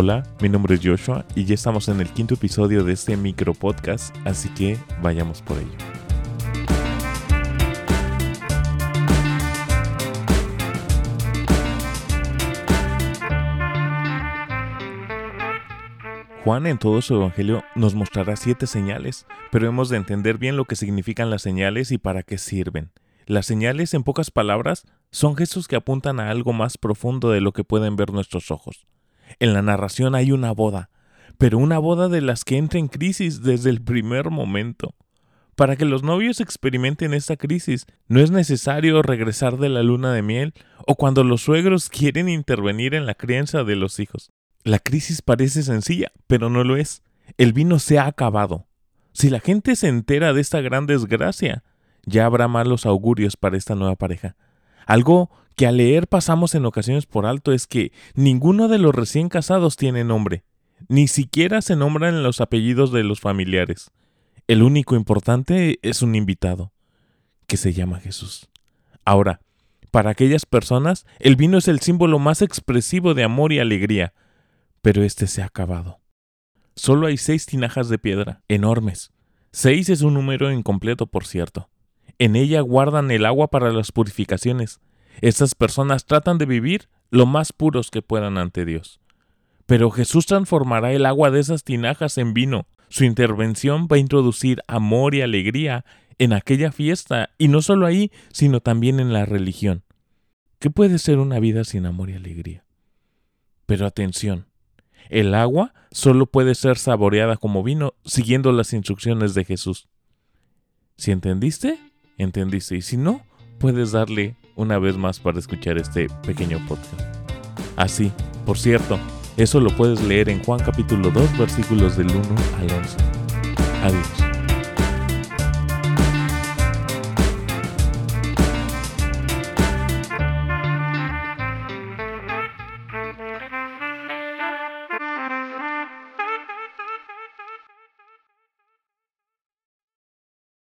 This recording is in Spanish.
Hola, mi nombre es Joshua y ya estamos en el quinto episodio de este micro podcast, así que vayamos por ello. Juan en todo su evangelio nos mostrará siete señales, pero hemos de entender bien lo que significan las señales y para qué sirven. Las señales, en pocas palabras, son gestos que apuntan a algo más profundo de lo que pueden ver nuestros ojos. En la narración hay una boda, pero una boda de las que entra en crisis desde el primer momento. Para que los novios experimenten esta crisis, no es necesario regresar de la luna de miel o cuando los suegros quieren intervenir en la crianza de los hijos. La crisis parece sencilla, pero no lo es. El vino se ha acabado. Si la gente se entera de esta gran desgracia, ya habrá malos augurios para esta nueva pareja. Algo que al leer pasamos en ocasiones por alto es que ninguno de los recién casados tiene nombre, ni siquiera se nombran los apellidos de los familiares. El único importante es un invitado, que se llama Jesús. Ahora, para aquellas personas, el vino es el símbolo más expresivo de amor y alegría, pero este se ha acabado. Solo hay seis tinajas de piedra, enormes. Seis es un número incompleto, por cierto. En ella guardan el agua para las purificaciones. Estas personas tratan de vivir lo más puros que puedan ante Dios. Pero Jesús transformará el agua de esas tinajas en vino. Su intervención va a introducir amor y alegría en aquella fiesta, y no solo ahí, sino también en la religión. ¿Qué puede ser una vida sin amor y alegría? Pero atención, el agua solo puede ser saboreada como vino siguiendo las instrucciones de Jesús. Si entendiste, entendiste. Y si no, puedes darle una vez más para escuchar este pequeño podcast. Así, por cierto, eso lo puedes leer en Juan capítulo 2 versículos del 1 al 11. Adiós.